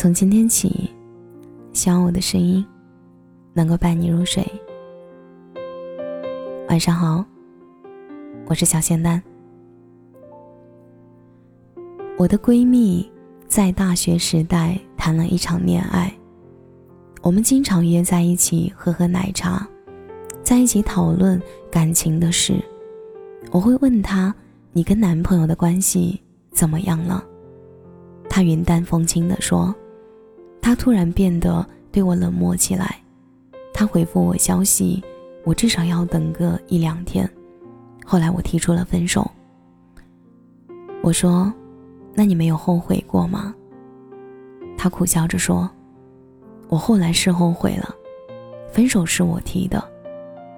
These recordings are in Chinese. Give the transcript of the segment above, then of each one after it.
从今天起，希望我的声音能够伴你入睡。晚上好，我是小仙丹。我的闺蜜在大学时代谈了一场恋爱，我们经常约在一起喝喝奶茶，在一起讨论感情的事。我会问她：“你跟男朋友的关系怎么样了？”她云淡风轻地说：“他突然变得对我冷漠起来。他回复我消息，我至少要等个一两天。后来我提出了分手。我说。”那你没有后悔过吗？他苦笑着说：“我后来是后悔了，分手是我提的，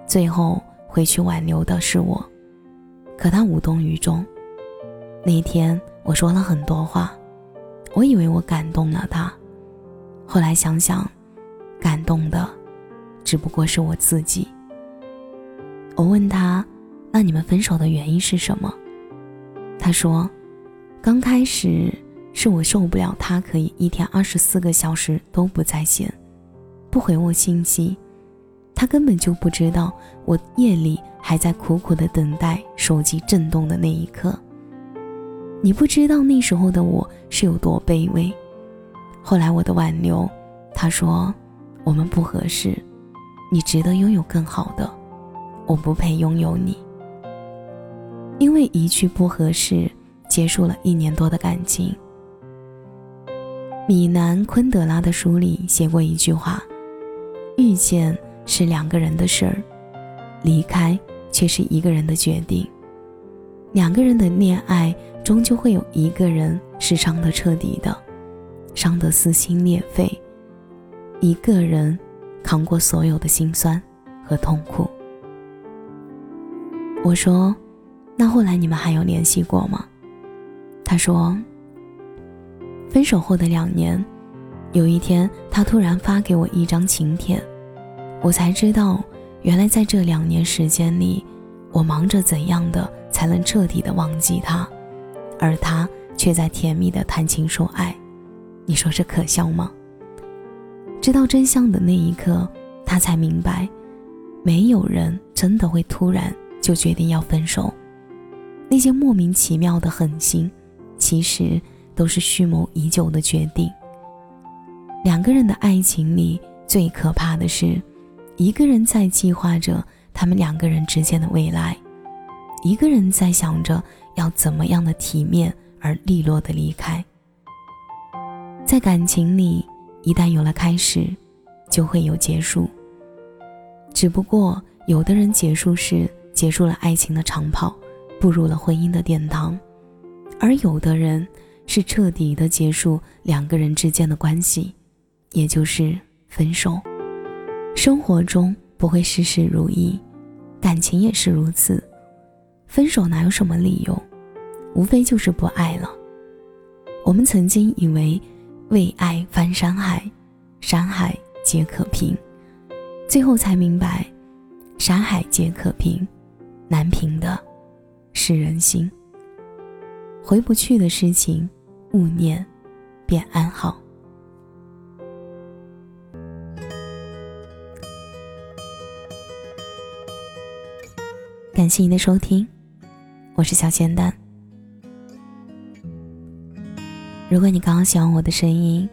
最后回去挽留的是我，可他无动于衷。那一天我说了很多话，我以为我感动了他，后来想想，感动的只不过是我自己。我问他：那你们分手的原因是什么？他说。”刚开始是我受不了他可以一天二十四个小时都不在线，不回我信息，他根本就不知道我夜里还在苦苦的等待手机震动的那一刻。你不知道那时候的我是有多卑微。后来我的挽留，他说我们不合适，你值得拥有更好的，我不配拥有你。因为一句不合适。结束了一年多的感情。米兰昆德拉的书里写过一句话：“遇见是两个人的事儿，离开却是一个人的决定。两个人的恋爱，终究会有一个人是伤得彻底的，伤得撕心裂肺，一个人扛过所有的心酸和痛苦。”我说：“那后来你们还有联系过吗？”他说：“分手后的两年，有一天他突然发给我一张请帖，我才知道，原来在这两年时间里，我忙着怎样的才能彻底的忘记他，而他却在甜蜜的谈情说爱。你说这可笑吗？”知道真相的那一刻，他才明白，没有人真的会突然就决定要分手，那些莫名其妙的狠心。其实都是蓄谋已久的决定。两个人的爱情里最可怕的是，一个人在计划着他们两个人之间的未来，一个人在想着要怎么样的体面而利落的离开。在感情里，一旦有了开始，就会有结束。只不过，有的人结束是结束了爱情的长跑，步入了婚姻的殿堂。而有的人是彻底的结束两个人之间的关系，也就是分手。生活中不会事事如意，感情也是如此。分手哪有什么理由，无非就是不爱了。我们曾经以为为爱翻山海，山海皆可平，最后才明白，山海皆可平，难平的是人心。回不去的事情，勿念，便安好。感谢您的收听，我是小仙丹。如果你刚刚喜欢我的声音，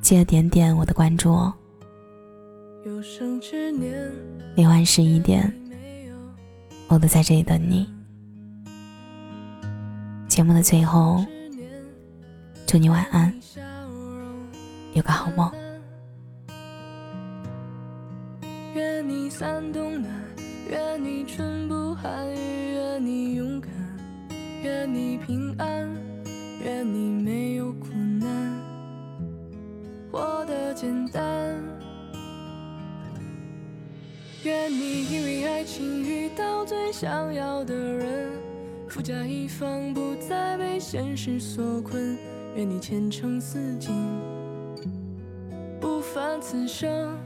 记得点点我的关注哦。每晚十一点，我都在这里等你。节目的最后，祝你晚安，有个好梦。愿你三冬暖，愿你春不寒，愿你勇敢，愿你平安，愿你没有苦难，活得简单。愿你因为爱情遇到最想要的人。富甲一方，不再被现实所困。愿你前程似锦，不凡此生。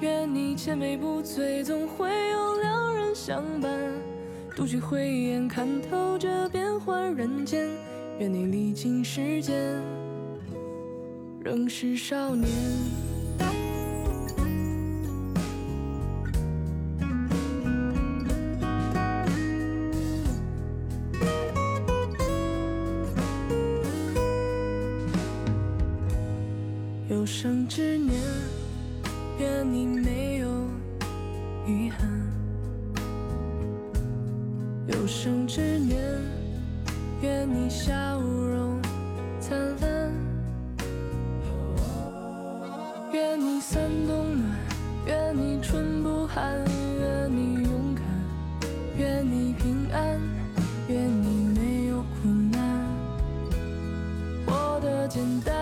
愿你千杯不醉，总会有良人相伴。独具慧眼，看透这变幻人间。愿你历经时间，仍是少年。有生之年，愿你没有遗憾。你笑容灿烂。愿你三冬暖，愿你春不寒，愿你勇敢，愿你平安，愿你没有苦难，活得简单。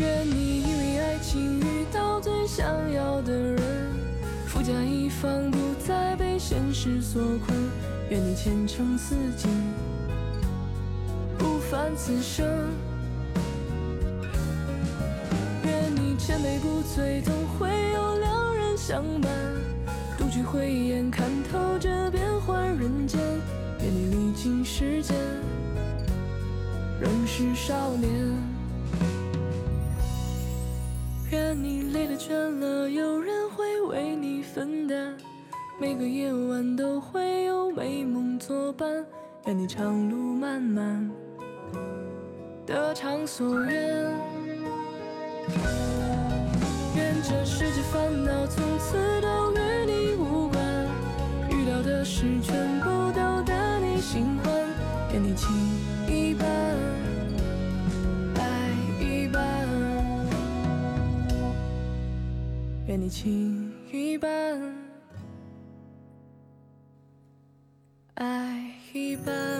愿你因为爱情遇到最想要的人，富甲一方，不再被现实所困。愿你前程似锦，不凡此生。愿你千杯不醉，总会有良人相伴。独具慧眼，看透这变幻人间。愿你历经时间，仍是少年。愿你累了倦了，有人会为你分担。每个夜晚都会有美梦作伴。愿你长路漫漫，得偿所愿。愿这世界烦恼从此都与你无关。遇到的事全部都得你心欢。愿你情一半，爱一半。愿你情一半，爱一半。